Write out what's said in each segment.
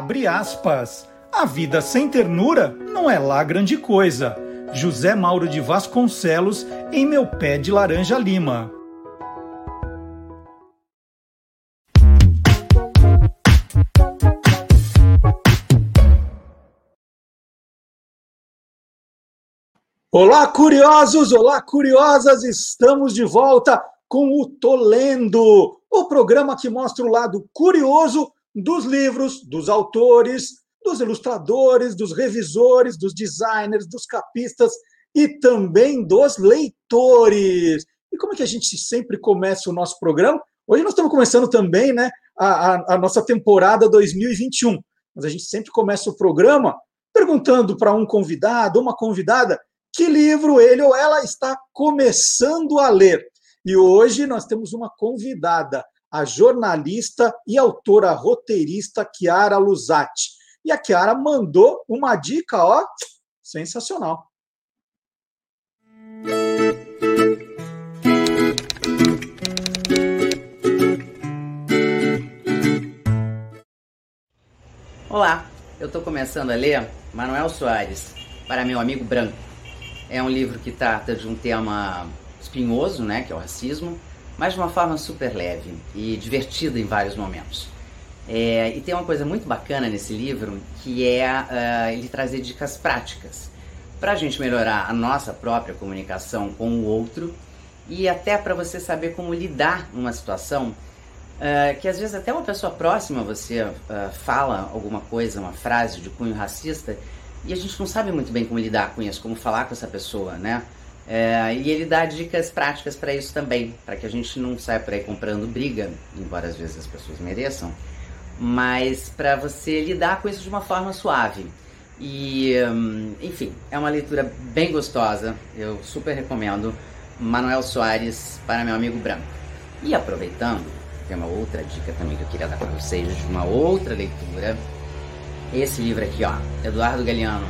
Abre aspas. A vida sem ternura não é lá grande coisa. José Mauro de Vasconcelos em Meu Pé de Laranja Lima. Olá, curiosos! Olá, curiosas! Estamos de volta com o Tolendo, o programa que mostra o lado curioso dos livros, dos autores, dos ilustradores, dos revisores, dos designers, dos capistas e também dos leitores. E como é que a gente sempre começa o nosso programa? Hoje nós estamos começando também né, a, a, a nossa temporada 2021, mas a gente sempre começa o programa perguntando para um convidado, uma convidada, que livro ele ou ela está começando a ler. E hoje nós temos uma convidada, a jornalista e autora roteirista Chiara Luzatti. E a Chiara mandou uma dica, ó, sensacional. Olá, eu estou começando a ler Manuel Soares, para meu amigo branco. É um livro que trata de um tema espinhoso, né, que é o racismo, mas de uma forma super leve e divertida em vários momentos. É, e tem uma coisa muito bacana nesse livro, que é uh, ele trazer dicas práticas para a gente melhorar a nossa própria comunicação com o outro e até para você saber como lidar numa situação uh, que às vezes até uma pessoa próxima a você uh, fala alguma coisa, uma frase de cunho racista e a gente não sabe muito bem como lidar com isso, como falar com essa pessoa, né? É, e ele dá dicas práticas para isso também, para que a gente não saia por aí comprando briga, embora às vezes as pessoas mereçam, mas para você lidar com isso de uma forma suave. E, hum, enfim, é uma leitura bem gostosa, eu super recomendo. Manuel Soares para meu amigo branco. E aproveitando, tem uma outra dica também que eu queria dar para vocês de uma outra leitura esse livro aqui, ó, Eduardo Galeano.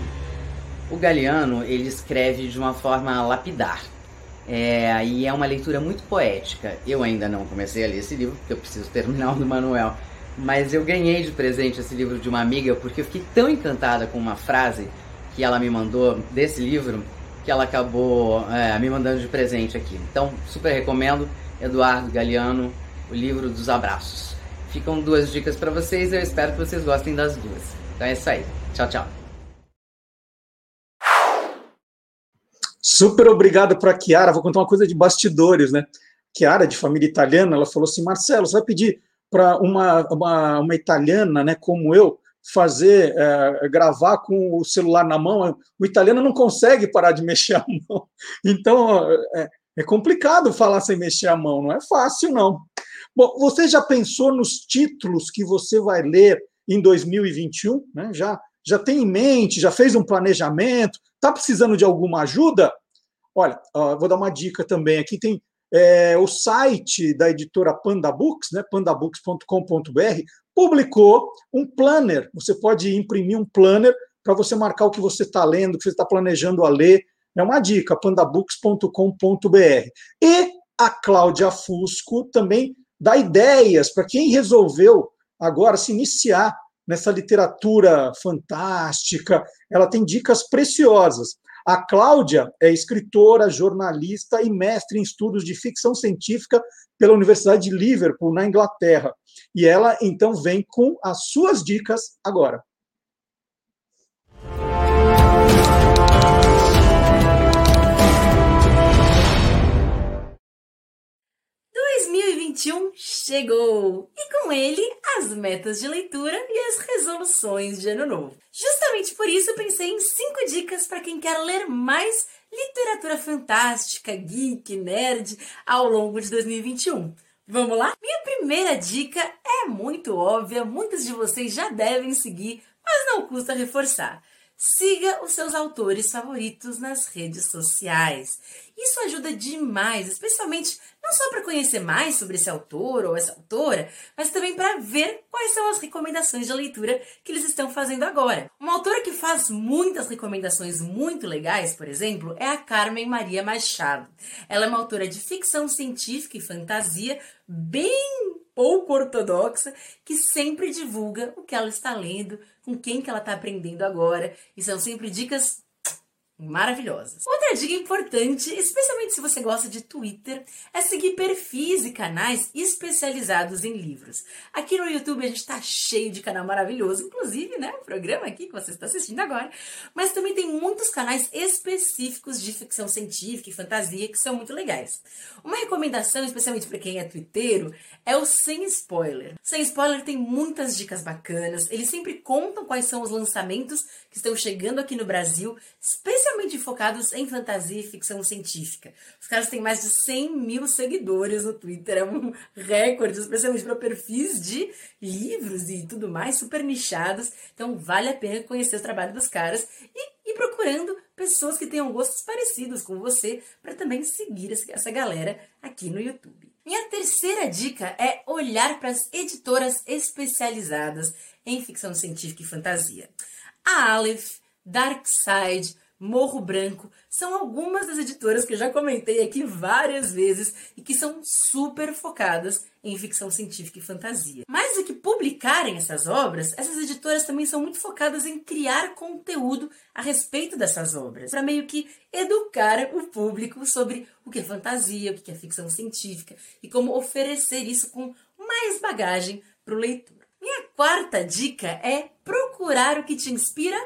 O Galeano, ele escreve de uma forma lapidar. É, e é uma leitura muito poética. Eu ainda não comecei a ler esse livro, porque eu preciso terminar o do Manuel. Mas eu ganhei de presente esse livro de uma amiga, porque eu fiquei tão encantada com uma frase que ela me mandou desse livro, que ela acabou é, me mandando de presente aqui. Então, super recomendo, Eduardo Galeano, o livro dos abraços. Ficam duas dicas para vocês, eu espero que vocês gostem das duas. Então é isso aí. Tchau, tchau. Super obrigado para a Chiara. Vou contar uma coisa de bastidores, né? Chiara, de família italiana, ela falou assim: Marcelo, você vai pedir para uma, uma, uma, italiana, né, como eu, fazer, é, gravar com o celular na mão? O italiano não consegue parar de mexer a mão. Então, é, é complicado falar sem mexer a mão, não é fácil, não. Bom, você já pensou nos títulos que você vai ler em 2021, né? já, já tem em mente, já fez um planejamento, está precisando de alguma ajuda? Olha, vou dar uma dica também. Aqui tem é, o site da editora Panda Books, né, pandabooks.com.br, publicou um planner. Você pode imprimir um planner para você marcar o que você está lendo, o que você está planejando a ler. É uma dica, pandabooks.com.br. E a Cláudia Fusco também dá ideias para quem resolveu agora se iniciar nessa literatura fantástica. Ela tem dicas preciosas. A Cláudia é escritora, jornalista e mestre em estudos de ficção científica pela Universidade de Liverpool, na Inglaterra. E ela então vem com as suas dicas agora. 2021 chegou! E com ele, as metas de leitura e as resoluções de ano novo. Justamente por isso, pensei em cinco dicas para quem quer ler mais literatura fantástica, geek, nerd ao longo de 2021. Vamos lá? Minha primeira dica é muito óbvia, muitos de vocês já devem seguir, mas não custa reforçar. Siga os seus autores favoritos nas redes sociais. Isso ajuda demais, especialmente não só para conhecer mais sobre esse autor ou essa autora, mas também para ver quais são as recomendações de leitura que eles estão fazendo agora. Uma autora que faz muitas recomendações muito legais, por exemplo, é a Carmen Maria Machado. Ela é uma autora de ficção científica e fantasia bem pouco ortodoxa que sempre divulga o que ela está lendo, com quem que ela está aprendendo agora, e são sempre dicas maravilhosas. Outra dica importante, especialmente se você gosta de Twitter, é seguir perfis e canais especializados em livros. Aqui no YouTube a gente está cheio de canal maravilhoso, inclusive, né, o programa aqui que você está assistindo agora, mas também tem muitos canais específicos de ficção científica e fantasia que são muito legais. Uma recomendação, especialmente para quem é twitteiro, é o Sem Spoiler. Sem Spoiler tem muitas dicas bacanas, eles sempre contam quais são os lançamentos que estão chegando aqui no Brasil, especialmente especialmente focados em fantasia e ficção científica. Os caras têm mais de 100 mil seguidores no Twitter, é um recorde, especialmente para perfis de livros e tudo mais, super nichados. Então vale a pena conhecer o trabalho dos caras e ir procurando pessoas que tenham gostos parecidos com você para também seguir essa galera aqui no YouTube. Minha terceira dica é olhar para as editoras especializadas em ficção científica e fantasia. A Aleph, Darkside, Morro Branco, são algumas das editoras que eu já comentei aqui várias vezes e que são super focadas em ficção científica e fantasia. Mais do que publicarem essas obras, essas editoras também são muito focadas em criar conteúdo a respeito dessas obras, para meio que educar o público sobre o que é fantasia, o que é ficção científica e como oferecer isso com mais bagagem para o leitor. Minha quarta dica é procurar o que te inspira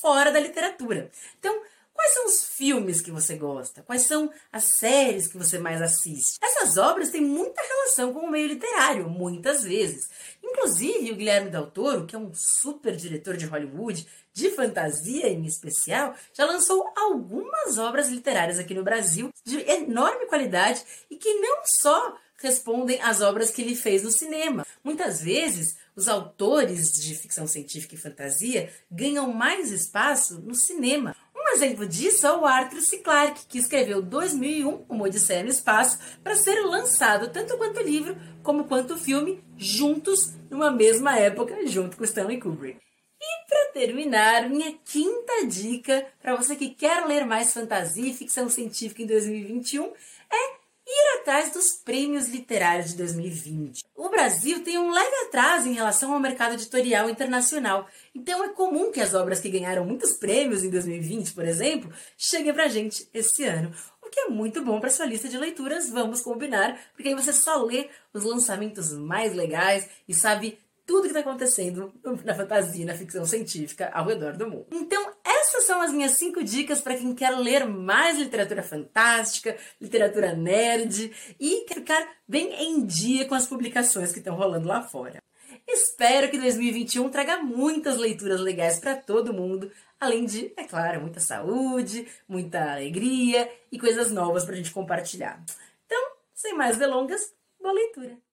fora da literatura. Então, quais são os filmes que você gosta? Quais são as séries que você mais assiste? Essas obras têm muita relação com o meio literário, muitas vezes. Inclusive, o Guilherme Del Toro, que é um super diretor de Hollywood, de fantasia em especial, já lançou algumas obras literárias aqui no Brasil de enorme qualidade e que não só respondem às obras que ele fez no cinema. Muitas vezes, os autores de ficção científica e fantasia ganham mais espaço no cinema. Um exemplo disso é o Arthur C. Clarke, que escreveu 2001, Uma Odisseia no Espaço, para ser lançado tanto quanto livro como quanto filme, juntos, numa mesma época, junto com Stanley Kubrick. E para terminar, minha quinta dica para você que quer ler mais fantasia e ficção científica em 2021 é ir atrás dos prêmios literários de 2020. O Brasil tem um leve atraso em relação ao mercado editorial internacional, então é comum que as obras que ganharam muitos prêmios em 2020, por exemplo, cheguem pra gente esse ano. O que é muito bom para sua lista de leituras, vamos combinar, porque aí você só lê os lançamentos mais legais e sabe tudo que está acontecendo na fantasia, na ficção científica ao redor do mundo. Então, essas são as minhas cinco dicas para quem quer ler mais literatura fantástica, literatura nerd e quer ficar bem em dia com as publicações que estão rolando lá fora. Espero que 2021 traga muitas leituras legais para todo mundo, além de, é claro, muita saúde, muita alegria e coisas novas para a gente compartilhar. Então, sem mais delongas, boa leitura!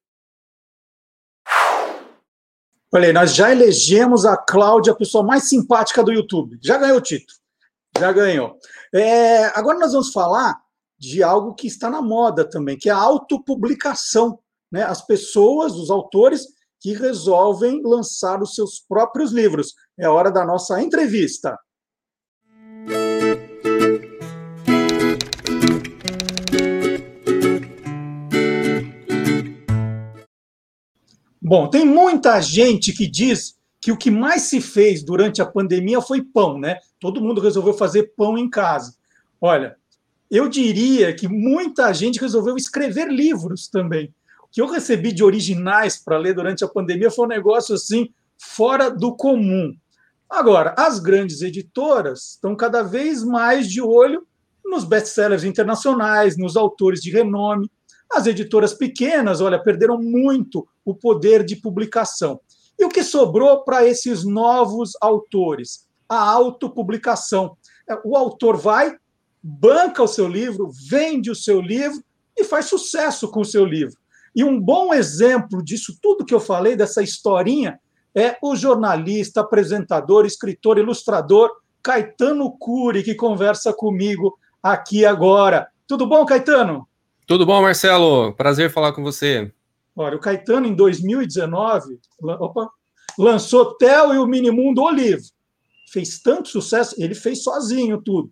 Olha aí, nós já elegemos a Cláudia a pessoa mais simpática do YouTube. Já ganhou o título. Já ganhou. É, agora nós vamos falar de algo que está na moda também, que é a autopublicação. Né? As pessoas, os autores, que resolvem lançar os seus próprios livros. É hora da nossa entrevista. Bom, tem muita gente que diz que o que mais se fez durante a pandemia foi pão, né? Todo mundo resolveu fazer pão em casa. Olha, eu diria que muita gente resolveu escrever livros também. O que eu recebi de originais para ler durante a pandemia foi um negócio assim fora do comum. Agora, as grandes editoras estão cada vez mais de olho nos best-sellers internacionais, nos autores de renome. As editoras pequenas, olha, perderam muito o poder de publicação. E o que sobrou para esses novos autores? A autopublicação. É, o autor vai, banca o seu livro, vende o seu livro e faz sucesso com o seu livro. E um bom exemplo disso tudo que eu falei, dessa historinha, é o jornalista, apresentador, escritor, ilustrador Caetano Cury, que conversa comigo aqui agora. Tudo bom, Caetano? Tudo bom, Marcelo? Prazer falar com você. Olha, o Caetano, em 2019, opa, lançou Theo e o Minimundo o livro. Fez tanto sucesso, ele fez sozinho tudo,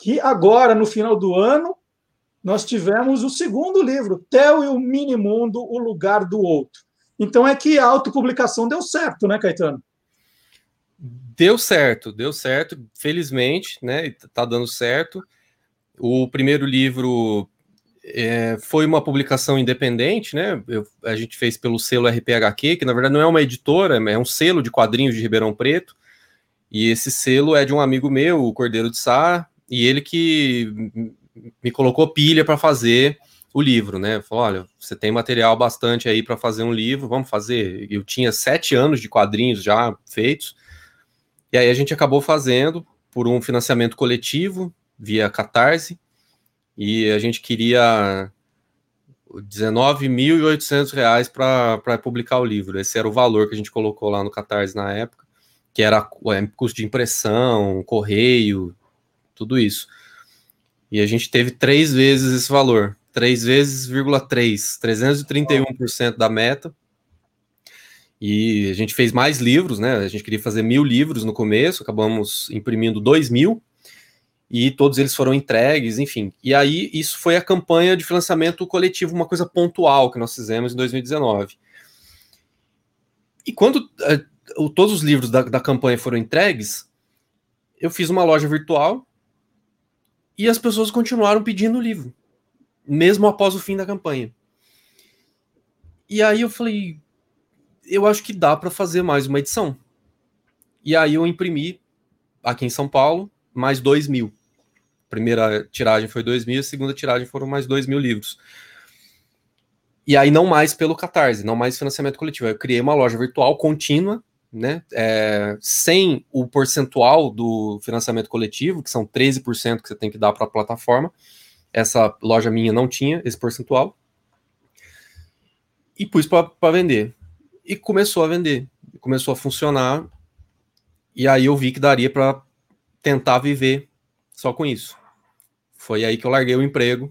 que agora, no final do ano, nós tivemos o segundo livro, Theo e o Minimundo, O Lugar do Outro. Então é que a autopublicação deu certo, né, Caetano? Deu certo, deu certo, felizmente, né? Tá dando certo. O primeiro livro é, foi uma publicação independente, né? Eu, a gente fez pelo selo RPHQ, que na verdade não é uma editora, é um selo de quadrinhos de Ribeirão Preto. E esse selo é de um amigo meu, o Cordeiro de Sá, e ele que me colocou pilha para fazer o livro, né? Falou: olha, você tem material bastante aí para fazer um livro, vamos fazer. Eu tinha sete anos de quadrinhos já feitos, e aí a gente acabou fazendo por um financiamento coletivo via Catarse, e a gente queria 19.800 reais para publicar o livro. Esse era o valor que a gente colocou lá no Catarse na época, que era é, custo de impressão, correio, tudo isso. E a gente teve três vezes esse valor. 3 vezes, 3, 331% da meta. E a gente fez mais livros, né? A gente queria fazer mil livros no começo, acabamos imprimindo dois mil, e todos eles foram entregues, enfim. E aí, isso foi a campanha de financiamento coletivo, uma coisa pontual que nós fizemos em 2019. E quando uh, todos os livros da, da campanha foram entregues, eu fiz uma loja virtual e as pessoas continuaram pedindo o livro mesmo após o fim da campanha. E aí eu falei, eu acho que dá para fazer mais uma edição. E aí eu imprimi aqui em São Paulo mais dois mil. Primeira tiragem foi dois mil, a segunda tiragem foram mais dois mil livros. E aí não mais pelo Catarse, não mais financiamento coletivo. Eu criei uma loja virtual contínua, né? É, sem o percentual do financiamento coletivo, que são 13% que você tem que dar para a plataforma essa loja minha não tinha esse percentual. E pus para vender. E começou a vender. Começou a funcionar. E aí eu vi que daria para tentar viver só com isso. Foi aí que eu larguei o emprego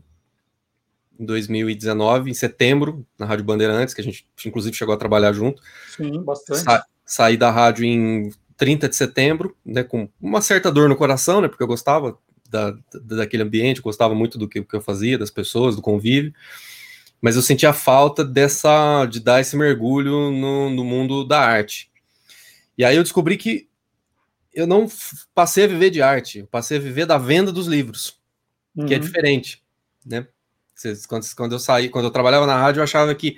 em 2019, em setembro, na Rádio Bandeirantes, que a gente inclusive chegou a trabalhar junto. Sim, bastante. Sa saí da rádio em 30 de setembro, né, com uma certa dor no coração, né, porque eu gostava da, daquele ambiente, gostava muito do que, que eu fazia, das pessoas, do convívio, mas eu sentia falta dessa, de dar esse mergulho no, no mundo da arte. E aí eu descobri que eu não passei a viver de arte, eu passei a viver da venda dos livros, uhum. que é uhum. diferente, né? Quando, quando eu saí, quando eu trabalhava na rádio, eu achava que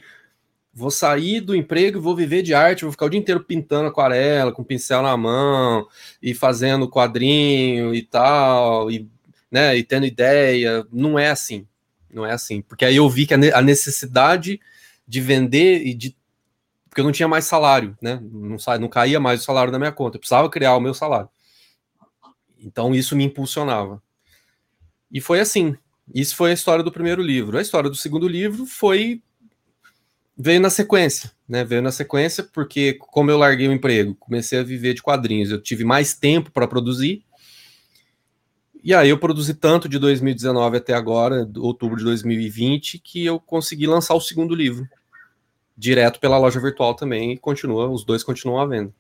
vou sair do emprego e vou viver de arte, vou ficar o dia inteiro pintando aquarela, com pincel na mão, e fazendo quadrinho e tal, e, né, e tendo ideia. Não é assim. Não é assim. Porque aí eu vi que a necessidade de vender e de. Porque eu não tinha mais salário, né? Não, não caía mais o salário da minha conta. Eu precisava criar o meu salário. Então isso me impulsionava. E foi assim. Isso foi a história do primeiro livro. A história do segundo livro foi veio na sequência, né? Veio na sequência porque como eu larguei o emprego, comecei a viver de quadrinhos, eu tive mais tempo para produzir. E aí eu produzi tanto de 2019 até agora, outubro de 2020, que eu consegui lançar o segundo livro direto pela loja virtual também e continua, os dois continuam à venda.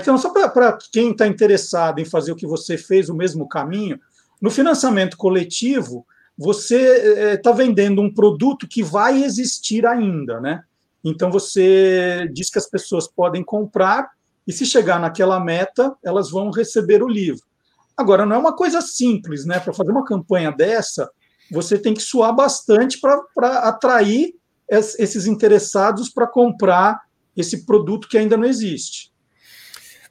então só para quem está interessado em fazer o que você fez, o mesmo caminho, no financiamento coletivo, você está eh, vendendo um produto que vai existir ainda, né? Então você diz que as pessoas podem comprar e se chegar naquela meta, elas vão receber o livro. Agora, não é uma coisa simples, né? Para fazer uma campanha dessa, você tem que suar bastante para atrair esses interessados para comprar esse produto que ainda não existe.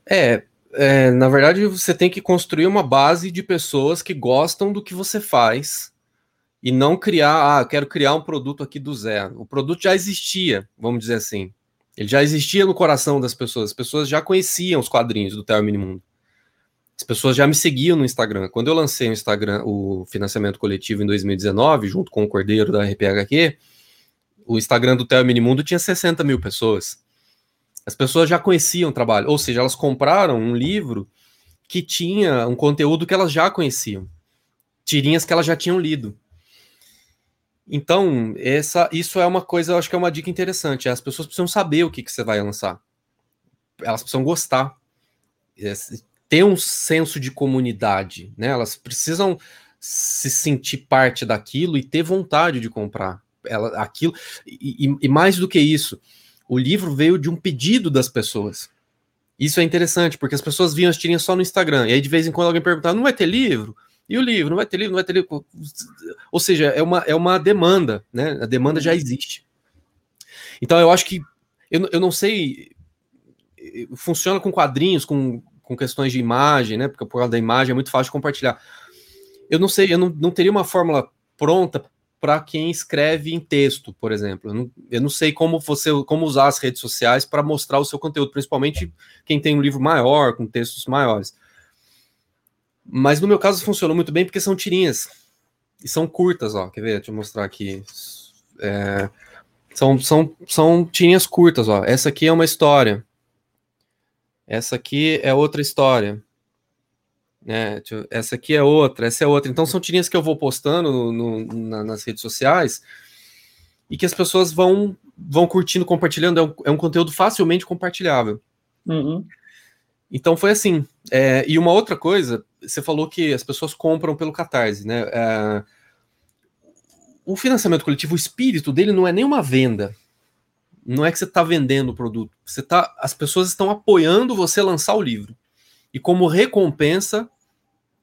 É, é, na verdade, você tem que construir uma base de pessoas que gostam do que você faz e não criar, ah, quero criar um produto aqui do zero. O produto já existia, vamos dizer assim. Ele já existia no coração das pessoas. As pessoas já conheciam os quadrinhos do Theo Minimundo. As pessoas já me seguiam no Instagram. Quando eu lancei o Instagram, o financiamento coletivo em 2019, junto com o Cordeiro da RPHQ, o Instagram do Theo Minimundo tinha 60 mil pessoas. As pessoas já conheciam o trabalho, ou seja, elas compraram um livro que tinha um conteúdo que elas já conheciam, tirinhas que elas já tinham lido. Então, essa, isso é uma coisa, eu acho que é uma dica interessante. As pessoas precisam saber o que, que você vai lançar. Elas precisam gostar. Ter um senso de comunidade, né? Elas precisam se sentir parte daquilo e ter vontade de comprar ela, aquilo. E, e, e mais do que isso, o livro veio de um pedido das pessoas. Isso é interessante, porque as pessoas viam as tirinhas só no Instagram, e aí de vez em quando alguém perguntava, não vai ter livro? E o livro? Não vai ter livro? Não vai ter livro? Ou seja, é uma, é uma demanda, né? A demanda já existe. Então eu acho que, eu, eu não sei, funciona com quadrinhos, com, com questões de imagem, né? Porque por causa da imagem é muito fácil de compartilhar. Eu não sei, eu não, não teria uma fórmula pronta para quem escreve em texto, por exemplo. Eu não, eu não, sei como você como usar as redes sociais para mostrar o seu conteúdo, principalmente quem tem um livro maior, com textos maiores. Mas no meu caso funcionou muito bem porque são tirinhas. E são curtas, ó. Quer ver? Deixa eu mostrar aqui. É, são, são, são tirinhas curtas, ó. Essa aqui é uma história. Essa aqui é outra história. Né? Essa aqui é outra, essa é outra. Então são tirinhas que eu vou postando no, no, na, nas redes sociais e que as pessoas vão vão curtindo, compartilhando. É um, é um conteúdo facilmente compartilhável. Uhum. Então foi assim. É, e uma outra coisa, você falou que as pessoas compram pelo Catarse, né? É, o financiamento coletivo, o espírito dele não é nenhuma venda. Não é que você está vendendo o produto. Você tá, as pessoas estão apoiando você lançar o livro e como recompensa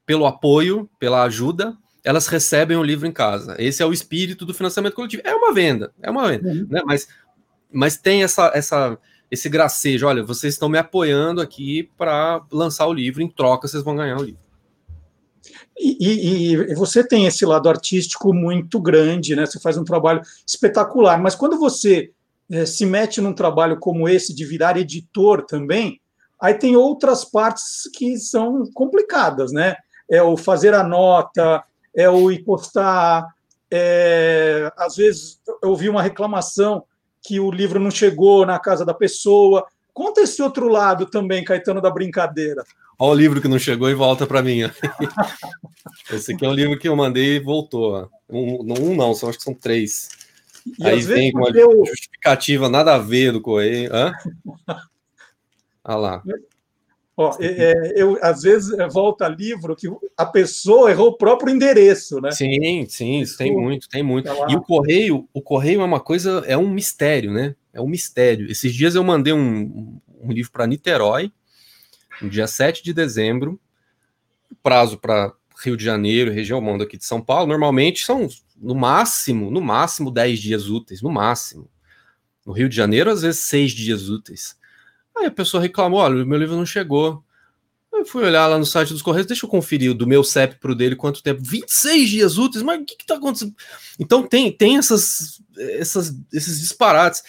pelo apoio, pela ajuda, elas recebem o livro em casa. Esse é o espírito do financiamento coletivo. É uma venda, é uma venda, uhum. né? Mas, mas tem essa, essa, esse gracejo. Olha, vocês estão me apoiando aqui para lançar o livro. Em troca, vocês vão ganhar o livro. E, e, e, você tem esse lado artístico muito grande, né? Você faz um trabalho espetacular. Mas quando você é, se mete num trabalho como esse de virar editor também, Aí tem outras partes que são complicadas, né? É o fazer a nota, é o ir postar. É... Às vezes eu ouvi uma reclamação que o livro não chegou na casa da pessoa. Conta esse outro lado também, Caetano, da brincadeira. Olha o livro que não chegou e volta para mim. Esse aqui é um livro que eu mandei e voltou. Um, um não, só acho que são três. E Aí vem com uma eu... justificativa nada a ver do Correio. Hã? Olha lá. Ó, é, é, eu, às vezes, é, volta livro que a pessoa errou o próprio endereço, né? Sim, sim, isso tem muito, tem muito. Tá e o correio, o correio é uma coisa, é um mistério, né? É um mistério. Esses dias eu mandei um, um livro para Niterói, no dia 7 de dezembro, prazo para Rio de Janeiro, região mando aqui de São Paulo, normalmente são no máximo, no máximo 10 dias úteis, no máximo. No Rio de Janeiro, às vezes, seis dias úteis. Aí a pessoa reclamou: olha, meu livro não chegou. Eu fui olhar lá no site dos Correios, deixa eu conferir do meu CEP para o dele quanto tempo. 26 dias úteis, mas o que está acontecendo? Então tem, tem essas, essas, esses disparates.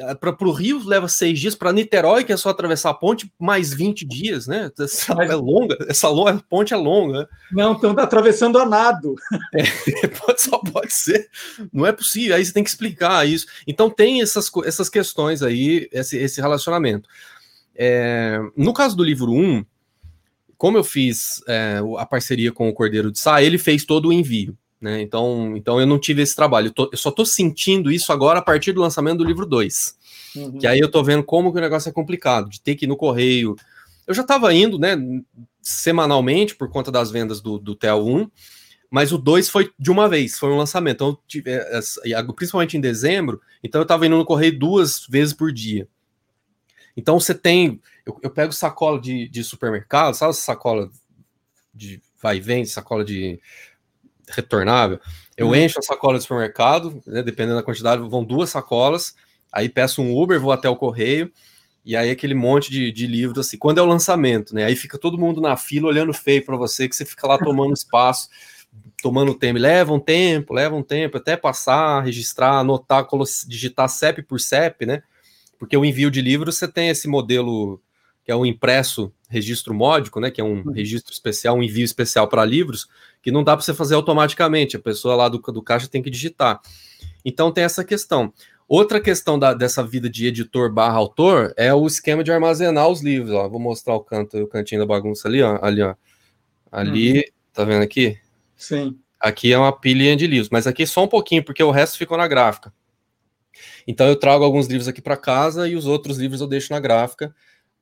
Ah, para o Rio leva seis dias, para Niterói, que é só atravessar a ponte, mais 20 dias, né? Essa mas... é longa, essa longa, ponte é longa. Né? Não, estão atravessando a nado. É, pode, só pode ser. Não é possível, aí você tem que explicar isso. Então tem essas, essas questões aí, esse, esse relacionamento. É, no caso do livro 1, como eu fiz é, a parceria com o Cordeiro de Sá, ele fez todo o envio. Né? Então, então eu não tive esse trabalho. Eu, tô, eu só estou sentindo isso agora a partir do lançamento do livro 2. Uhum. Que aí eu estou vendo como que o negócio é complicado, de ter que ir no correio. Eu já estava indo, né, semanalmente, por conta das vendas do, do TEL 1, mas o 2 foi de uma vez, foi um lançamento. Então, tive, é, principalmente em dezembro, então eu estava indo no correio duas vezes por dia. Então você tem. Eu, eu pego sacola de, de supermercado, sabe sacola de vai e vem, sacola de retornável. Eu uhum. encho a sacola do supermercado, né, dependendo da quantidade, vão duas sacolas, aí peço um Uber, vou até o correio, e aí aquele monte de, de livros assim. Quando é o lançamento, né? Aí fica todo mundo na fila olhando feio para você, que você fica lá tomando espaço, tomando tempo. Leva um tempo, leva um tempo, até passar, registrar, anotar, digitar CEP por CEP, né? Porque o envio de livros você tem esse modelo que é um impresso registro módico, né, que é um uhum. registro especial, um envio especial para livros, que não dá para você fazer automaticamente, a pessoa lá do, do caixa tem que digitar. Então tem essa questão. Outra questão da, dessa vida de editor barra autor é o esquema de armazenar os livros. Ó. Vou mostrar o canto, o cantinho da bagunça ali, ó. Ali, ó. Ali, uhum. tá vendo aqui? Sim. Aqui é uma pilha de livros, mas aqui só um pouquinho, porque o resto ficou na gráfica. Então eu trago alguns livros aqui para casa e os outros livros eu deixo na gráfica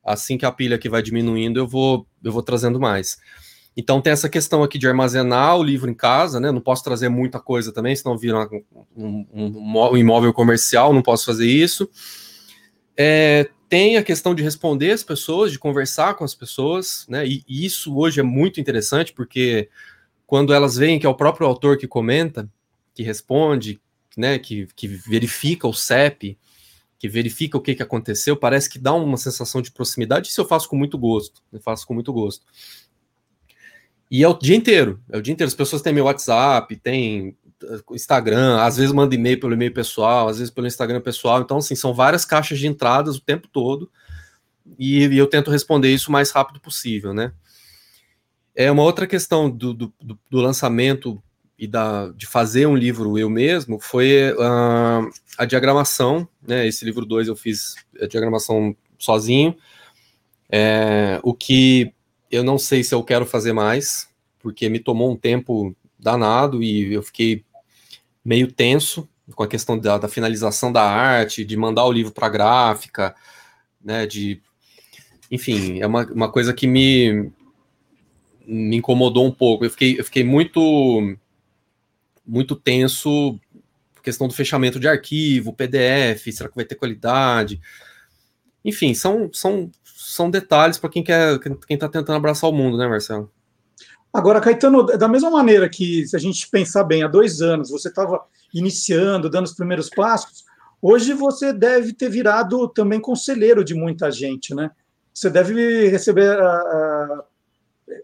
assim que a pilha aqui vai diminuindo, eu vou, eu vou trazendo mais. Então tem essa questão aqui de armazenar o livro em casa, né? Não posso trazer muita coisa também, senão vira um, um, um imóvel comercial, não posso fazer isso. É, tem a questão de responder as pessoas, de conversar com as pessoas, né? E, e isso hoje é muito interessante, porque quando elas veem que é o próprio autor que comenta, que responde, né, que, que verifica o CEP, que verifica o que, que aconteceu, parece que dá uma sensação de proximidade. Isso eu faço com muito gosto, eu faço com muito gosto. E é o dia inteiro, é o dia inteiro. As pessoas têm meu WhatsApp, tem Instagram, às vezes manda e-mail pelo e-mail pessoal, às vezes pelo Instagram pessoal. Então, assim, são várias caixas de entradas o tempo todo. E, e eu tento responder isso o mais rápido possível, né? É uma outra questão do, do, do lançamento e da, de fazer um livro eu mesmo foi uh, a diagramação, né? Esse livro 2 eu fiz a diagramação sozinho. É, o que eu não sei se eu quero fazer mais, porque me tomou um tempo danado e eu fiquei meio tenso com a questão da, da finalização da arte, de mandar o livro para a gráfica, né, de... Enfim, é uma, uma coisa que me, me incomodou um pouco. Eu fiquei, eu fiquei muito, muito tenso questão do fechamento de arquivo, PDF, será que vai ter qualidade? Enfim, são, são, são detalhes para quem quer, quem está tentando abraçar o mundo, né, Marcelo? Agora, Caetano, da mesma maneira que, se a gente pensar bem, há dois anos você estava iniciando, dando os primeiros passos, hoje você deve ter virado também conselheiro de muita gente, né? Você deve receber uh,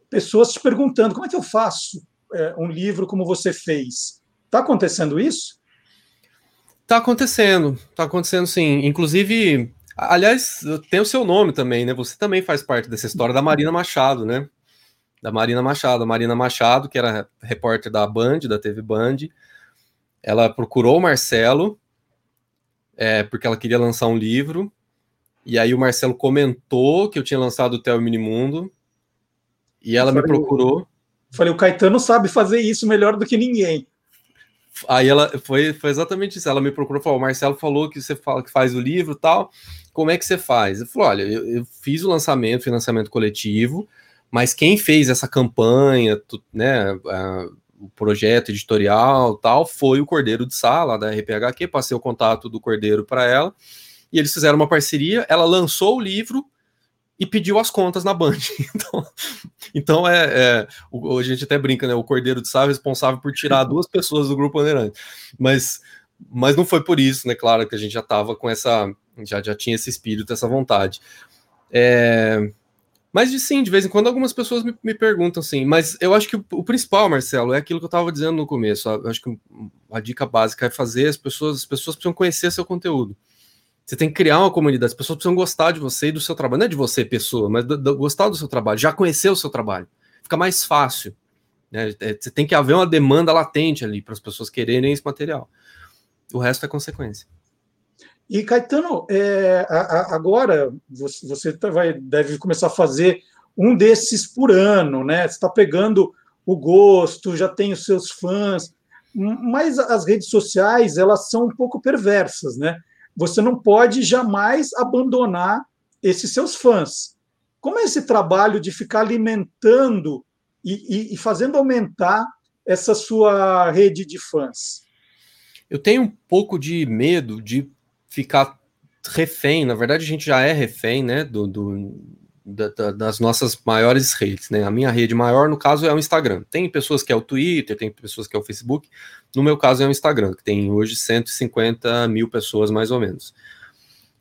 pessoas te perguntando como é que eu faço uh, um livro como você fez. Está acontecendo isso? Está acontecendo, está acontecendo sim. Inclusive, aliás, tem o seu nome também, né? Você também faz parte dessa história da Marina Machado, né? da Marina Machado. A Marina Machado, que era repórter da Band, da TV Band, ela procurou o Marcelo, é, porque ela queria lançar um livro, e aí o Marcelo comentou que eu tinha lançado o Theo Minimundo, e ela falei, me procurou. Falei, o Caetano sabe fazer isso melhor do que ninguém. Aí ela foi, foi exatamente isso. Ela me procurou, falou: o Marcelo falou que você fala que faz o livro tal. Como é que você faz? Eu falei: olha, eu, eu fiz o lançamento, financiamento coletivo, mas quem fez essa campanha, né, o projeto editorial tal, foi o Cordeiro de Sala, da RPHQ, passei o contato do Cordeiro para ela, e eles fizeram uma parceria, ela lançou o livro e pediu as contas na Band. Então, então é, é o, a gente até brinca, né? O Cordeiro de Sá é responsável por tirar duas pessoas do grupo Bandeirante. Mas, mas não foi por isso, né? Claro que a gente já estava com essa. Já, já tinha esse espírito, essa vontade. É, mas sim, de vez em quando algumas pessoas me, me perguntam assim, mas eu acho que o, o, principal, Marcelo, é aquilo que eu estava dizendo no começo. Eu acho que a dica básica é fazer as pessoas, as pessoas precisam conhecer seu conteúdo. Você tem que criar uma comunidade, as pessoas precisam gostar de você e do seu trabalho. Não é de você, pessoa, mas do, do, gostar do seu trabalho, já conhecer o seu trabalho. Fica mais fácil. Né? É, você tem que haver uma demanda latente ali para as pessoas quererem esse material. O resto é consequência. E Caetano, é, a, a, agora você, você tá, vai, deve começar a fazer um desses por ano, né? Você está pegando o gosto, já tem os seus fãs, mas as redes sociais elas são um pouco perversas, né? Você não pode jamais abandonar esses seus fãs. Como é esse trabalho de ficar alimentando e, e, e fazendo aumentar essa sua rede de fãs? Eu tenho um pouco de medo de ficar refém, na verdade a gente já é refém, né, do, do da, das nossas maiores redes, né, a minha rede maior, no caso, é o Instagram, tem pessoas que é o Twitter, tem pessoas que é o Facebook, no meu caso é o Instagram, que tem hoje 150 mil pessoas, mais ou menos.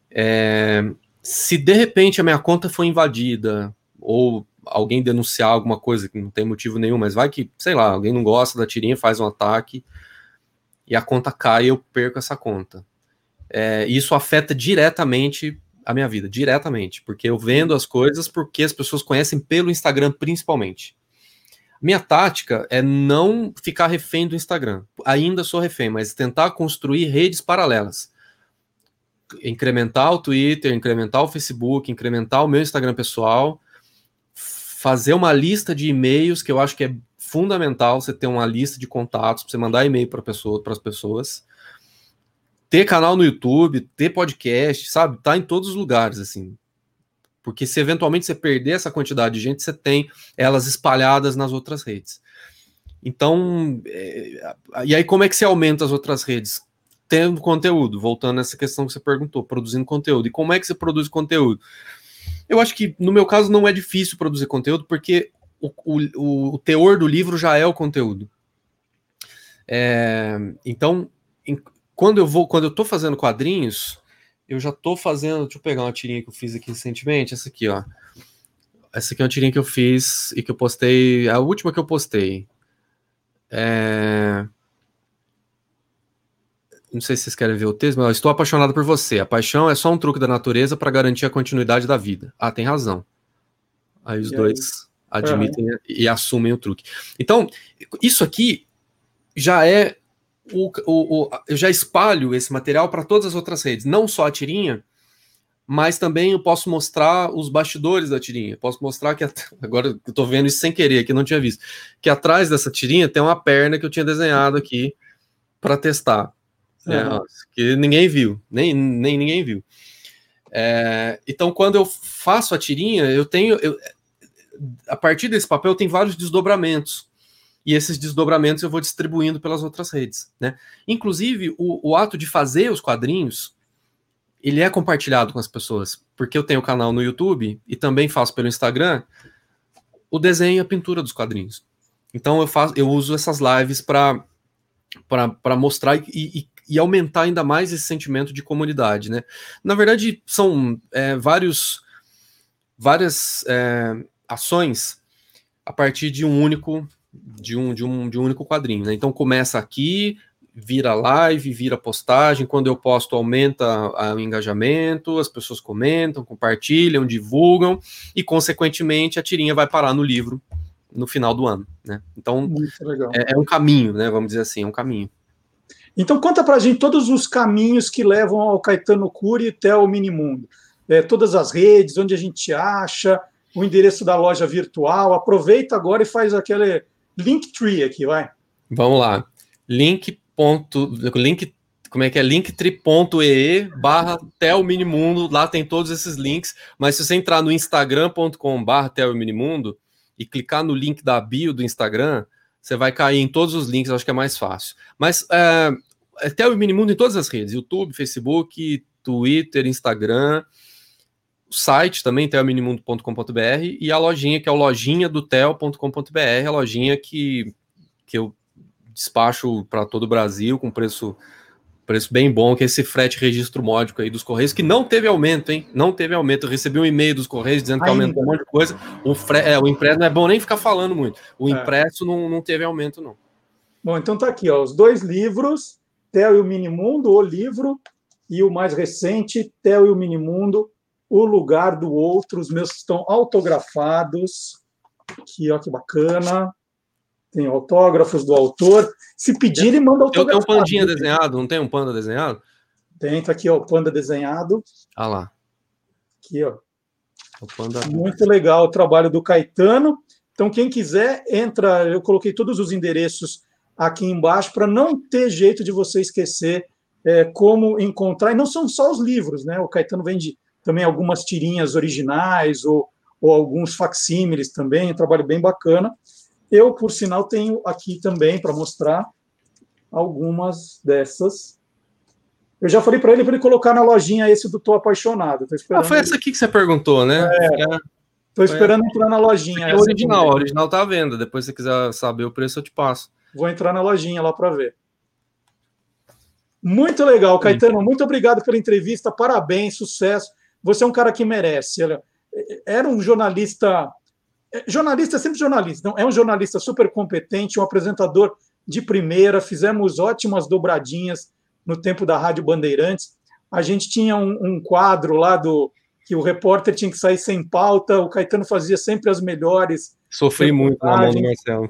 É, se de repente a minha conta foi invadida, ou alguém denunciar alguma coisa que não tem motivo nenhum, mas vai que, sei lá, alguém não gosta da tirinha, faz um ataque, e a conta cai, eu perco essa conta. É, isso afeta diretamente a minha vida, diretamente, porque eu vendo as coisas porque as pessoas conhecem pelo Instagram principalmente. Minha tática é não ficar refém do Instagram. Ainda sou refém, mas tentar construir redes paralelas. Incrementar o Twitter, incrementar o Facebook, incrementar o meu Instagram pessoal, fazer uma lista de e-mails que eu acho que é fundamental você ter uma lista de contatos para você mandar e-mail para pessoa, as pessoas ter canal no YouTube, ter podcast, sabe? Tá em todos os lugares, assim. Porque se eventualmente você perder essa quantidade de gente, você tem elas espalhadas nas outras redes. Então, é, e aí como é que você aumenta as outras redes? tendo conteúdo, voltando nessa questão que você perguntou, produzindo conteúdo. E como é que você produz conteúdo? Eu acho que, no meu caso, não é difícil produzir conteúdo, porque o, o, o teor do livro já é o conteúdo. É, então, quando eu vou, quando eu tô fazendo quadrinhos, eu já tô fazendo. Deixa eu pegar uma tirinha que eu fiz aqui recentemente, essa aqui, ó. Essa aqui é uma tirinha que eu fiz e que eu postei, a última que eu postei. É... Não sei se vocês querem ver o texto, mas estou apaixonado por você. A paixão é só um truque da natureza para garantir a continuidade da vida. Ah, tem razão. Aí os e dois aí? admitem e assumem o truque. Então, isso aqui já é o, o, o eu já espalho esse material para todas as outras redes, não só a tirinha, mas também eu posso mostrar os bastidores da tirinha. Posso mostrar que agora eu estou vendo isso sem querer, que não tinha visto, que atrás dessa tirinha tem uma perna que eu tinha desenhado aqui para testar, né, que ninguém viu, nem, nem ninguém viu. É, então, quando eu faço a tirinha, eu tenho, eu, a partir desse papel tem vários desdobramentos e esses desdobramentos eu vou distribuindo pelas outras redes, né? Inclusive o, o ato de fazer os quadrinhos ele é compartilhado com as pessoas, porque eu tenho canal no YouTube e também faço pelo Instagram o desenho e a pintura dos quadrinhos. Então eu faço, eu uso essas lives para para mostrar e, e, e, aumentar ainda mais esse sentimento de comunidade, né? Na verdade são é, vários várias é, ações a partir de um único de um, de um, de um único quadrinho, né? Então começa aqui, vira live, vira postagem. Quando eu posto, aumenta o engajamento, as pessoas comentam, compartilham, divulgam, e, consequentemente, a tirinha vai parar no livro no final do ano. Né? Então, é, é, um caminho, né? Vamos dizer assim, é um caminho. Então, conta pra gente todos os caminhos que levam ao Caetano Cury até o Minimundo. É, todas as redes, onde a gente acha, o endereço da loja virtual. Aproveita agora e faz aquele Linktree aqui, vai. Vamos lá. Link ponto, link, como é que é? linktree.ee barra Minimundo, lá tem todos esses links, mas se você entrar no instagram.com barra Minimundo e clicar no link da bio do Instagram, você vai cair em todos os links, acho que é mais fácil. Mas é, é Minimundo em todas as redes, YouTube, Facebook, Twitter, Instagram, site também, telminimundo.com.br, e a lojinha, que é o lojinha do tel.com.br, a lojinha que, que eu despacho para todo o Brasil com preço preço bem bom, que é esse frete registro módico aí dos Correios, que não teve aumento, hein? Não teve aumento. Eu recebi um e-mail dos Correios dizendo que aumentou um monte de coisa. O, fre... é, o impresso não é bom nem ficar falando muito. O é. impresso não, não teve aumento, não. Bom, então tá aqui, ó, os dois livros, Theo e o Minimundo, o livro, e o mais recente, Theo e o Minimundo, O Lugar do Outro. Os meus estão autografados. Aqui, ó, que bacana tem autógrafos do autor. Se pedir, ele manda autógrafo. Eu tenho um pandinha desenhado, não tem um panda desenhado? Tem, tá aqui, ó, o panda desenhado. Ah lá. Aqui, ó. Muito legal o trabalho do Caetano. Então, quem quiser, entra. Eu coloquei todos os endereços aqui embaixo para não ter jeito de você esquecer é, como encontrar. E não são só os livros, né? O Caetano vende também algumas tirinhas originais ou, ou alguns facsímiles também, um trabalho bem bacana. Eu, por sinal, tenho aqui também para mostrar algumas dessas. Eu já falei para ele para ele colocar na lojinha esse do Tô Apaixonado. Tô ah, foi essa aqui que você perguntou, né? Estou é, esperando foi... entrar na lojinha. É original, o original está à venda. Depois, se você quiser saber o preço, eu te passo. Vou entrar na lojinha lá para ver. Muito legal, Caetano. Muito obrigado pela entrevista. Parabéns, sucesso. Você é um cara que merece. Era um jornalista é, jornalista é sempre jornalista, não é um jornalista super competente, um apresentador de primeira, fizemos ótimas dobradinhas no tempo da Rádio Bandeirantes. A gente tinha um, um quadro lá do que o repórter tinha que sair sem pauta, o Caetano fazia sempre as melhores. Sofri muito na mão do Marcelo.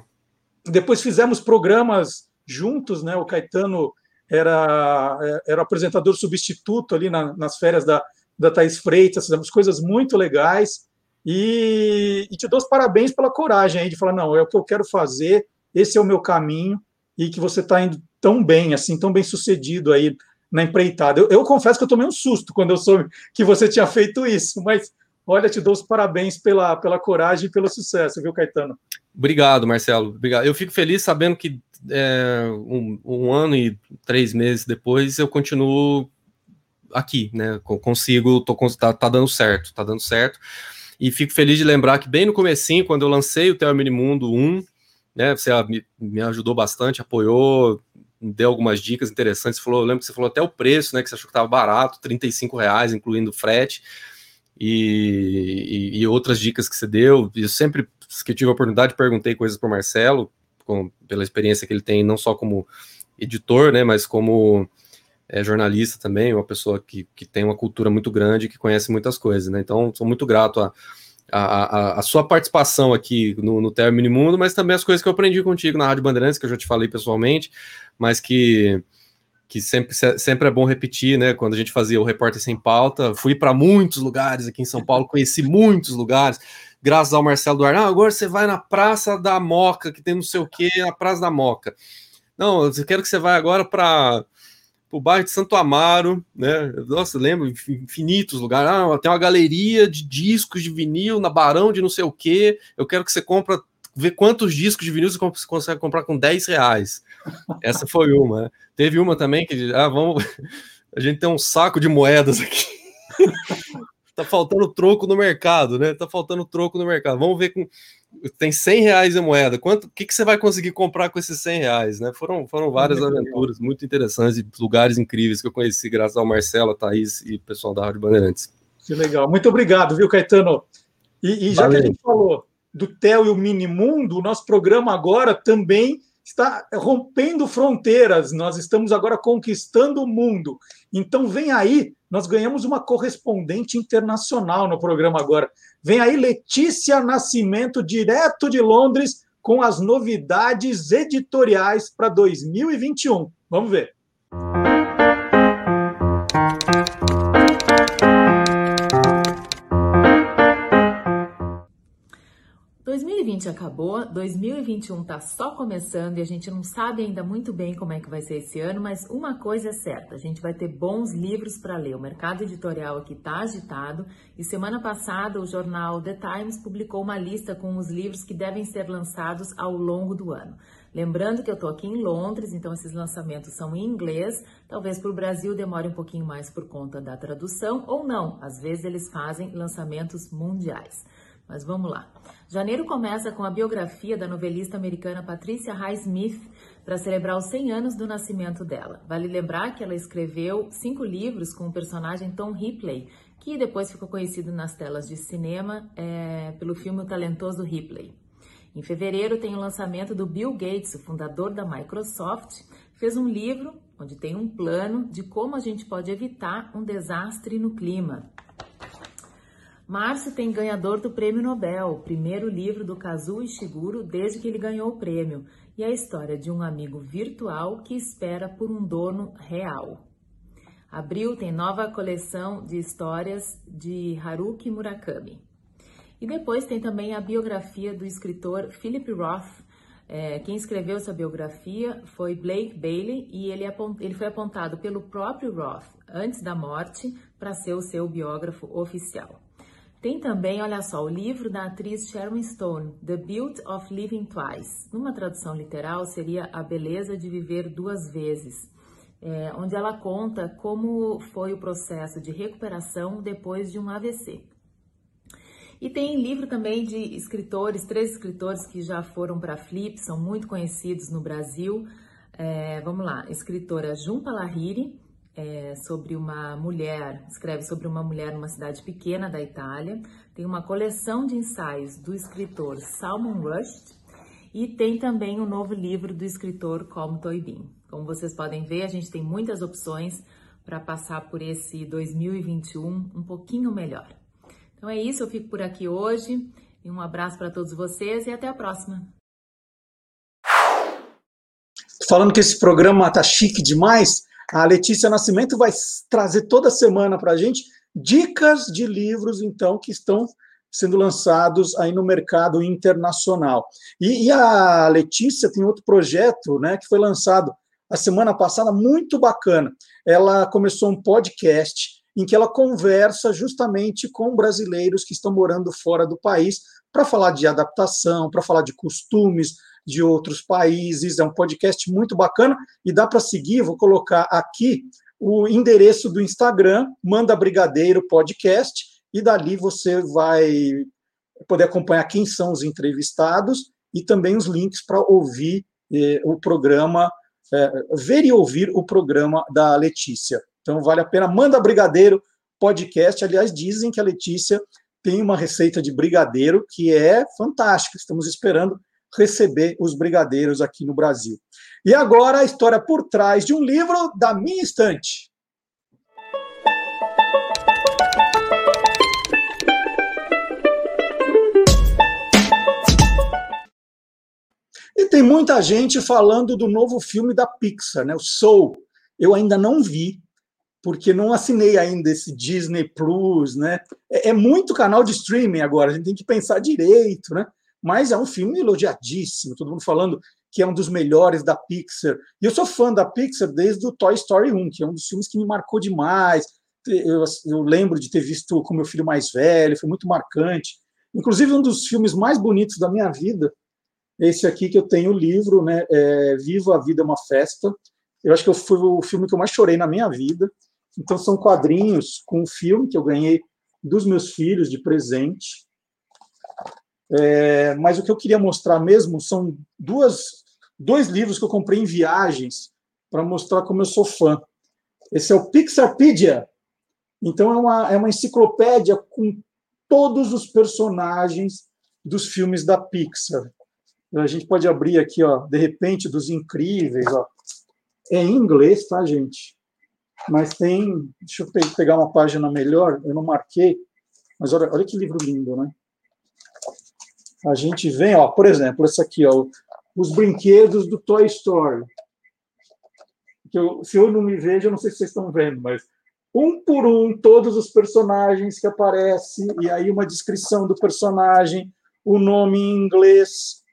Depois fizemos programas juntos, né? O Caetano era, é, era apresentador substituto ali na, nas férias da, da Thaís Freitas, fizemos coisas muito legais. E, e, te dou os parabéns pela coragem aí de falar, não, é o que eu quero fazer, esse é o meu caminho, e que você está indo tão bem, assim, tão bem sucedido aí na empreitada. Eu, eu, confesso que eu tomei um susto quando eu soube que você tinha feito isso, mas olha, te dou os parabéns pela, pela coragem e pelo sucesso, viu, Caetano? Obrigado, Marcelo. Obrigado. Eu fico feliz sabendo que é, um, um, ano e três meses depois, eu continuo aqui, né? Consigo, tô, tá, tá dando certo, tá dando certo. E fico feliz de lembrar que bem no comecinho, quando eu lancei o Teo Mundo 1, né? Você me, me ajudou bastante, apoiou, deu algumas dicas interessantes. Falou, eu lembro que você falou até o preço, né? Que você achou que estava barato, 35 reais, incluindo frete. E, e, e, outras dicas que você deu. Eu sempre que tive a oportunidade, perguntei coisas para o Marcelo, com, pela experiência que ele tem, não só como editor, né, mas como é, jornalista também, uma pessoa que, que tem uma cultura muito grande, que conhece muitas coisas, né? Então, sou muito grato a, a, a, a sua participação aqui no, no Terra Mundo, mas também as coisas que eu aprendi contigo na Rádio Bandeirantes, que eu já te falei pessoalmente, mas que que sempre, sempre é bom repetir, né? Quando a gente fazia o Repórter Sem Pauta, fui para muitos lugares aqui em São Paulo, conheci muitos lugares, graças ao Marcelo Duarte. Ah, agora você vai na Praça da Moca, que tem não sei o quê, a Praça da Moca. Não, eu quero que você vá agora para o bairro de Santo Amaro, né? Nossa, lembro, infinitos lugares. Ah, tem uma galeria de discos de vinil na Barão de não sei o quê. Eu quero que você compra, vê quantos discos de vinil você consegue comprar com 10 reais. Essa foi uma. Né? Teve uma também que, ah, vamos, a gente tem um saco de moedas aqui. tá faltando troco no mercado, né? Tá faltando troco no mercado. Vamos ver com tem 100 reais em moeda. Quanto? O que, que você vai conseguir comprar com esses 100 reais, né? Foram, foram várias muito aventuras legal. muito interessantes e lugares incríveis que eu conheci graças ao Marcelo, a Thaís e o pessoal da Rádio Bandeirantes. Que legal. Muito obrigado, viu, Caetano? E, e já Valeu. que a gente falou do Theo e o Minimundo, o nosso programa agora também está rompendo fronteiras, nós estamos agora conquistando o mundo. Então, vem aí, nós ganhamos uma correspondente internacional no programa agora. Vem aí Letícia Nascimento, direto de Londres, com as novidades editoriais para 2021. Vamos ver. 2020 acabou, 2021 está só começando e a gente não sabe ainda muito bem como é que vai ser esse ano, mas uma coisa é certa, a gente vai ter bons livros para ler. O mercado editorial aqui está agitado e semana passada o jornal The Times publicou uma lista com os livros que devem ser lançados ao longo do ano. Lembrando que eu estou aqui em Londres, então esses lançamentos são em inglês. Talvez para o Brasil demore um pouquinho mais por conta da tradução, ou não. Às vezes eles fazem lançamentos mundiais. Mas vamos lá. Janeiro começa com a biografia da novelista americana Patricia Highsmith para celebrar os 100 anos do nascimento dela. Vale lembrar que ela escreveu cinco livros com o personagem Tom Ripley, que depois ficou conhecido nas telas de cinema é, pelo filme O Talentoso Ripley. Em fevereiro tem o lançamento do Bill Gates, o fundador da Microsoft, fez um livro onde tem um plano de como a gente pode evitar um desastre no clima. Março tem ganhador do Prêmio Nobel, primeiro livro do Kazuo Ishiguro desde que ele ganhou o prêmio, e a história de um amigo virtual que espera por um dono real. Abril tem nova coleção de histórias de Haruki Murakami. E depois tem também a biografia do escritor Philip Roth. É, quem escreveu essa biografia foi Blake Bailey e ele, ele foi apontado pelo próprio Roth antes da morte para ser o seu biógrafo oficial. Tem também, olha só, o livro da atriz Sharon Stone, The Beauty of Living Twice. Numa tradução literal, seria A Beleza de Viver Duas Vezes, é, onde ela conta como foi o processo de recuperação depois de um AVC. E tem livro também de escritores, três escritores que já foram para a Flip, são muito conhecidos no Brasil. É, vamos lá, escritora Jumpa Lahiri, é, sobre uma mulher, escreve sobre uma mulher numa cidade pequena da Itália. Tem uma coleção de ensaios do escritor Salman Rushdie e tem também um novo livro do escritor Colm Toibin. Como vocês podem ver, a gente tem muitas opções para passar por esse 2021 um pouquinho melhor. Então é isso, eu fico por aqui hoje. Um abraço para todos vocês e até a próxima. Falando que esse programa tá chique demais, a Letícia Nascimento vai trazer toda semana para a gente dicas de livros, então, que estão sendo lançados aí no mercado internacional. E, e, a Letícia tem outro projeto, né, que foi lançado a semana passada, muito bacana. Ela começou um podcast em que ela conversa justamente com brasileiros que estão morando fora do país para falar de adaptação, para falar de costumes de outros países. É um podcast muito bacana e dá para seguir. Vou colocar aqui o endereço do Instagram, Manda Brigadeiro Podcast, e dali você vai poder acompanhar quem são os entrevistados e também os links para ouvir eh, o programa, eh, ver e ouvir o programa da Letícia. Então vale a pena. Manda Brigadeiro Podcast. Aliás, dizem que a Letícia tem uma receita de brigadeiro que é fantástica. Estamos esperando receber os brigadeiros aqui no Brasil. E agora a história por trás de um livro da minha estante. E tem muita gente falando do novo filme da Pixar, né? O Soul. Eu ainda não vi, porque não assinei ainda esse Disney Plus, né? É, é, muito canal de streaming agora, a gente tem que pensar direito, né? Mas é um filme elogiadíssimo, todo mundo falando que é um dos melhores da Pixar. E eu sou fã da Pixar desde o Toy Story 1, que é um dos filmes que me marcou demais. Eu, eu lembro de ter visto com meu filho mais velho, foi muito marcante. Inclusive, um dos filmes mais bonitos da minha vida, esse aqui que eu tenho o livro, né? É Viva a Vida é uma Festa. Eu acho que foi o filme que eu mais chorei na minha vida. Então, são quadrinhos com um filme que eu ganhei dos meus filhos de presente. É, mas o que eu queria mostrar mesmo são duas, dois livros que eu comprei em viagens para mostrar como eu sou fã. Esse é o Pixarpedia. Então, é uma, é uma enciclopédia com todos os personagens dos filmes da Pixar. A gente pode abrir aqui, ó, de repente, dos incríveis. Ó. É em inglês, tá, gente? Mas tem. Deixa eu pegar uma página melhor, eu não marquei, mas olha, olha que livro lindo, né? A gente vem, ó, por exemplo, esse aqui, ó, os brinquedos do Toy Story. Eu, se eu não me vejo, eu não sei se vocês estão vendo, mas um por um, todos os personagens que aparecem, e aí uma descrição do personagem, o nome em inglês.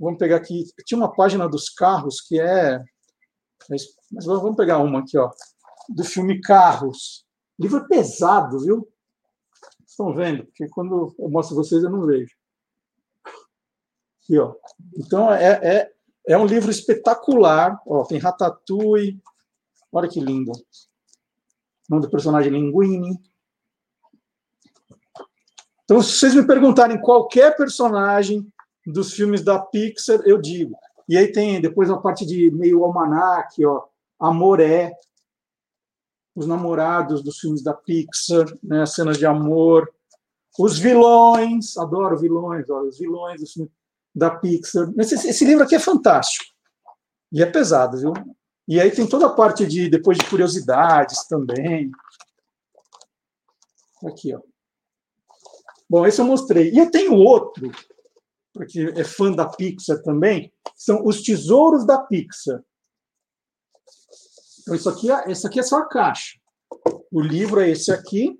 Vamos pegar aqui. Tinha uma página dos carros que é. Mas vamos pegar uma aqui, ó do filme Carros. Livro é pesado, viu? Estão vendo? Porque quando eu mostro vocês, eu não vejo. Aqui, ó. Então, é, é, é um livro espetacular. Ó, tem Ratatouille. Olha que lindo. O nome do personagem Linguini. Então, se vocês me perguntarem qualquer personagem dos filmes da Pixar, eu digo. E aí tem depois a parte de meio almanac, ó, Amoré, os namorados dos filmes da Pixar, né, as cenas de amor, os vilões, adoro vilões, ó, os vilões dos filmes da Pixar. Esse, esse, livro aqui é fantástico. E é pesado, viu? E aí tem toda a parte de depois de curiosidades também. Aqui, ó. Bom, esse eu mostrei. E eu tenho outro, porque é fã da Pixar também, são os tesouros da Pixar. Então, isso aqui, é, isso aqui é só a caixa. O livro é esse aqui.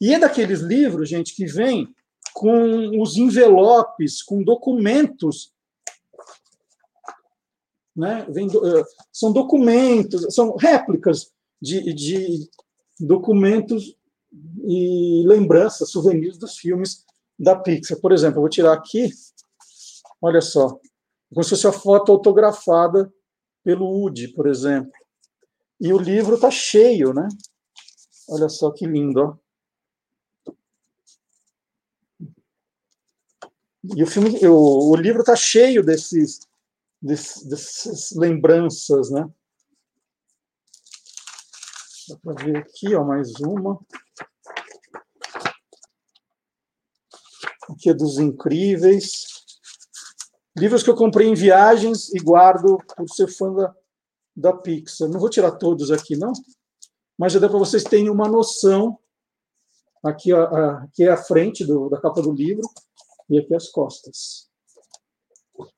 E é daqueles livros, gente, que vem com os envelopes, com documentos. Né? Vem, eh, são documentos, são réplicas de, de documentos e lembranças, souvenirs dos filmes da Pixar. Por exemplo, eu vou tirar aqui, olha só, como se fosse a foto autografada pelo Woody, por exemplo. E o livro está cheio, né? Olha só que lindo, ó. E o filme, o, o livro está cheio desses, desses, dessas lembranças, né? Dá para ver aqui, ó, mais uma. Aqui é dos incríveis. Livros que eu comprei em viagens e guardo por ser fã da, da Pixar. Não vou tirar todos aqui, não, mas já dá para vocês terem uma noção. Aqui, a, aqui é a frente do, da capa do livro e aqui as costas.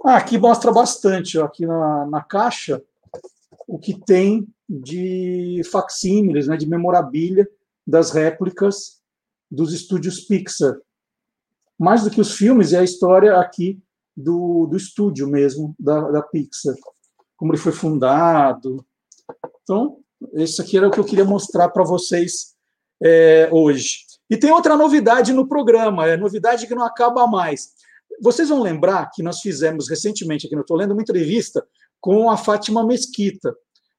Ah, aqui mostra bastante, ó, aqui na, na caixa, o que tem de facsímiles, né, de memorabilia das réplicas dos estúdios Pixar. Mais do que os filmes, é a história aqui do, do estúdio mesmo, da, da Pixar, como ele foi fundado. Então, Isso aqui era o que eu queria mostrar para vocês é, hoje. E tem outra novidade no programa, é novidade que não acaba mais. Vocês vão lembrar que nós fizemos recentemente, aqui no Estou Lendo, uma entrevista com a Fátima Mesquita.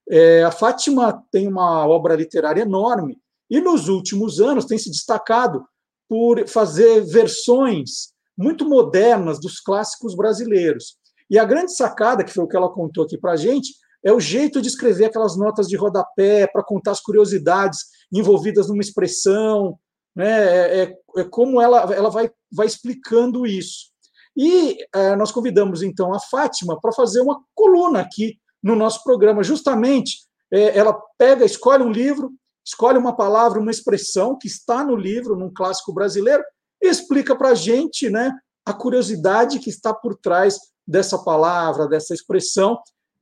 É, a Fátima tem uma obra literária enorme e nos últimos anos tem se destacado por fazer versões muito modernas dos clássicos brasileiros. E a grande sacada, que foi o que ela contou aqui para a gente, é o jeito de escrever aquelas notas de rodapé para contar as curiosidades envolvidas numa expressão, né? é, é, é como ela, ela vai, vai explicando isso. E é, nós convidamos então a Fátima para fazer uma coluna aqui no nosso programa, justamente é, ela pega, escolhe um livro, escolhe uma palavra, uma expressão que está no livro, num clássico brasileiro, explica para a gente né, a curiosidade que está por trás dessa palavra, dessa expressão.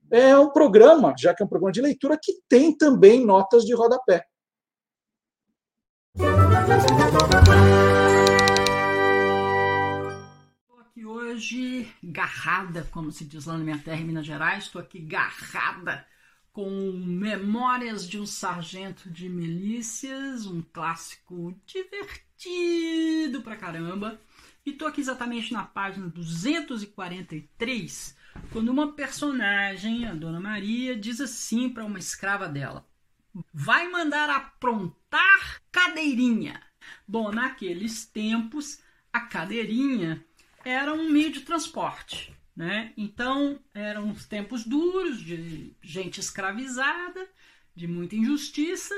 É um programa, já que é um programa de leitura, que tem também notas de rodapé. Estou aqui hoje garrada, como se diz lá na minha terra em Minas Gerais, estou aqui garrada com Memórias de um Sargento de Milícias, um clássico divertido pra caramba. E tô aqui exatamente na página 243, quando uma personagem, a Dona Maria, diz assim para uma escrava dela: Vai mandar aprontar cadeirinha. Bom, naqueles tempos, a cadeirinha era um meio de transporte. Né? Então, eram os tempos duros de gente escravizada, de muita injustiça,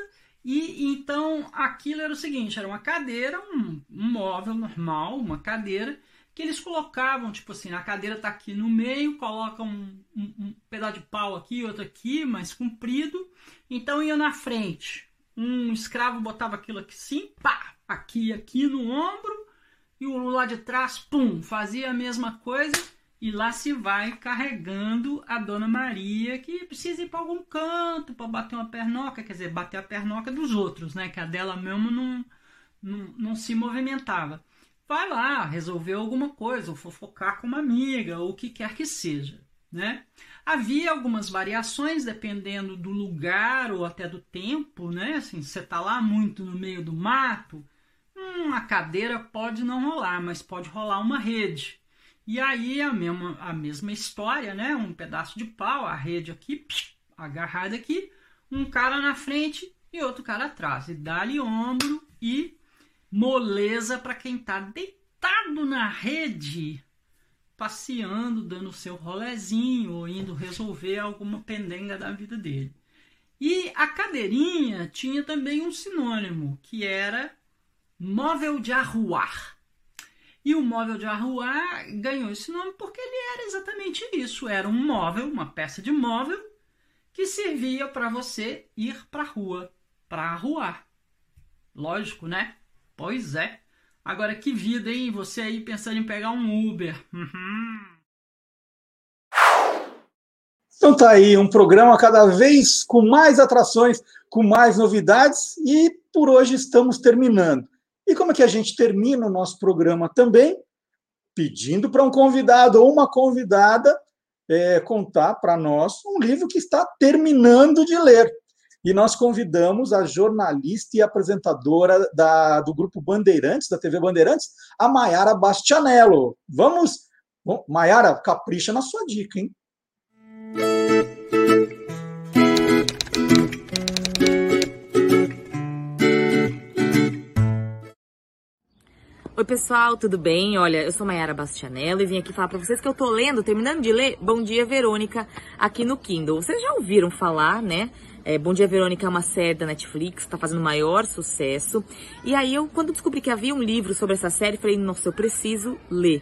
e então aquilo era o seguinte: era uma cadeira, um, um móvel normal, uma cadeira, que eles colocavam, tipo assim, a cadeira está aqui no meio, colocam um, um, um, pedaço de pau aqui, outro aqui, mais comprido, então ia na frente. Um escravo botava aquilo aqui sim, pá, aqui aqui no ombro, e o lá de trás, pum, fazia a mesma coisa e lá se vai carregando a Dona Maria, que precisa ir para algum canto para bater uma pernoca, quer dizer, bater a pernoca dos outros, né? Que a dela mesmo não, não, não se movimentava. Vai lá resolver alguma coisa, ou fofocar com uma amiga, ou o que quer que seja, né? Havia algumas variações dependendo do lugar ou até do tempo, né? Assim, você tá lá muito no meio do mato, hum, a cadeira pode não rolar, mas pode rolar uma rede. E aí a mesma, a mesma história, né? Um pedaço de pau, a rede aqui, agarrada aqui, um cara na frente e outro cara atrás. E dá-lhe ombro e moleza para quem está deitado na rede, passeando, dando seu rolezinho ou indo resolver alguma pendenga da vida dele. E a cadeirinha tinha também um sinônimo, que era móvel de arruar. E o móvel de arruar ganhou esse nome porque ele era exatamente isso. Era um móvel, uma peça de móvel, que servia para você ir para a rua, para arruar. Lógico, né? Pois é. Agora que vida, hein? Você aí pensando em pegar um Uber. Uhum. Então tá aí, um programa cada vez com mais atrações, com mais novidades, e por hoje estamos terminando. E como é que a gente termina o nosso programa também? Pedindo para um convidado ou uma convidada é, contar para nós um livro que está terminando de ler. E nós convidamos a jornalista e apresentadora da, do Grupo Bandeirantes, da TV Bandeirantes, a Maiara Bastianello. Vamos. Maiara, capricha na sua dica, hein? Oi, pessoal, tudo bem? Olha, eu sou Mayara Bastianello e vim aqui falar para vocês que eu tô lendo, terminando de ler Bom Dia Verônica aqui no Kindle. Vocês já ouviram falar, né? É, Bom Dia Verônica é uma série da Netflix, tá fazendo maior sucesso. E aí eu, quando descobri que havia um livro sobre essa série, falei, nossa, eu preciso ler.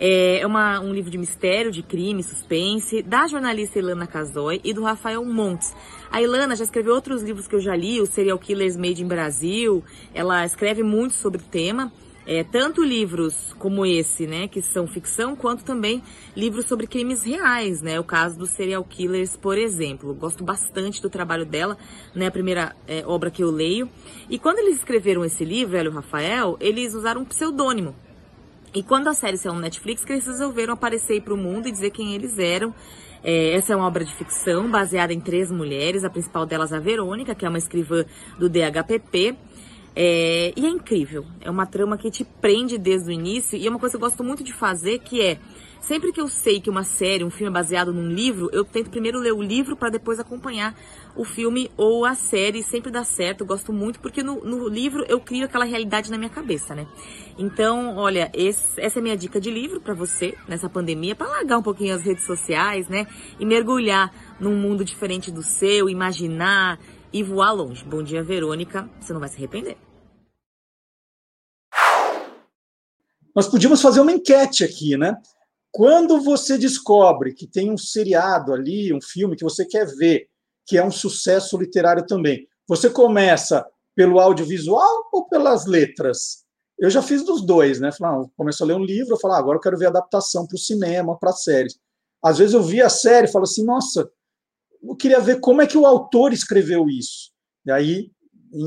É uma, um livro de mistério, de crime, suspense, da jornalista Ilana Casoy e do Rafael Montes. A Ilana já escreveu outros livros que eu já li, o Serial Killers Made in Brasil. Ela escreve muito sobre o tema é, tanto livros como esse, né, que são ficção, quanto também livros sobre crimes reais, né, o caso dos serial killers, por exemplo. Gosto bastante do trabalho dela, né, a primeira é, obra que eu leio. E quando eles escreveram esse livro, ela e o Rafael, eles usaram um pseudônimo. E quando a série saiu no Netflix, eles resolveram aparecer para o mundo e dizer quem eles eram. É, essa é uma obra de ficção baseada em três mulheres, a principal delas a Verônica, que é uma escrivã do DHPP. É, e é incrível, é uma trama que te prende desde o início e é uma coisa que eu gosto muito de fazer que é Sempre que eu sei que uma série, um filme é baseado num livro, eu tento primeiro ler o livro para depois acompanhar o filme ou a série. Sempre dá certo, eu gosto muito, porque no, no livro eu crio aquela realidade na minha cabeça, né? Então, olha, esse, essa é a minha dica de livro para você nessa pandemia, para largar um pouquinho as redes sociais, né? E mergulhar num mundo diferente do seu, imaginar e voar longe. Bom dia, Verônica. Você não vai se arrepender. Nós podíamos fazer uma enquete aqui, né? Quando você descobre que tem um seriado ali, um filme que você quer ver, que é um sucesso literário também, você começa pelo audiovisual ou pelas letras? Eu já fiz dos dois, né? Falei, ah, começo a ler um livro, eu falo, ah, agora eu quero ver adaptação para o cinema, para séries. Às vezes eu vi a série e falo assim, nossa, eu queria ver como é que o autor escreveu isso. E aí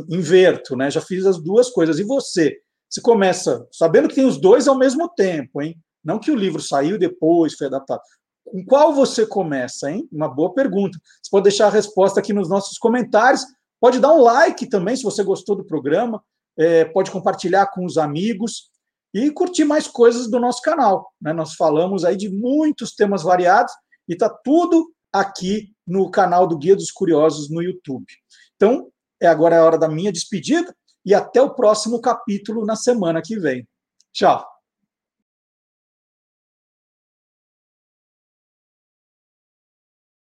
inverto, né? Já fiz as duas coisas. E você? Você começa sabendo que tem os dois ao mesmo tempo, hein? Não que o livro saiu depois, foi adaptado. Com qual você começa, hein? Uma boa pergunta. Você pode deixar a resposta aqui nos nossos comentários. Pode dar um like também, se você gostou do programa. É, pode compartilhar com os amigos e curtir mais coisas do nosso canal. Né? Nós falamos aí de muitos temas variados e está tudo aqui no canal do Guia dos Curiosos no YouTube. Então, é agora é a hora da minha despedida e até o próximo capítulo na semana que vem. Tchau!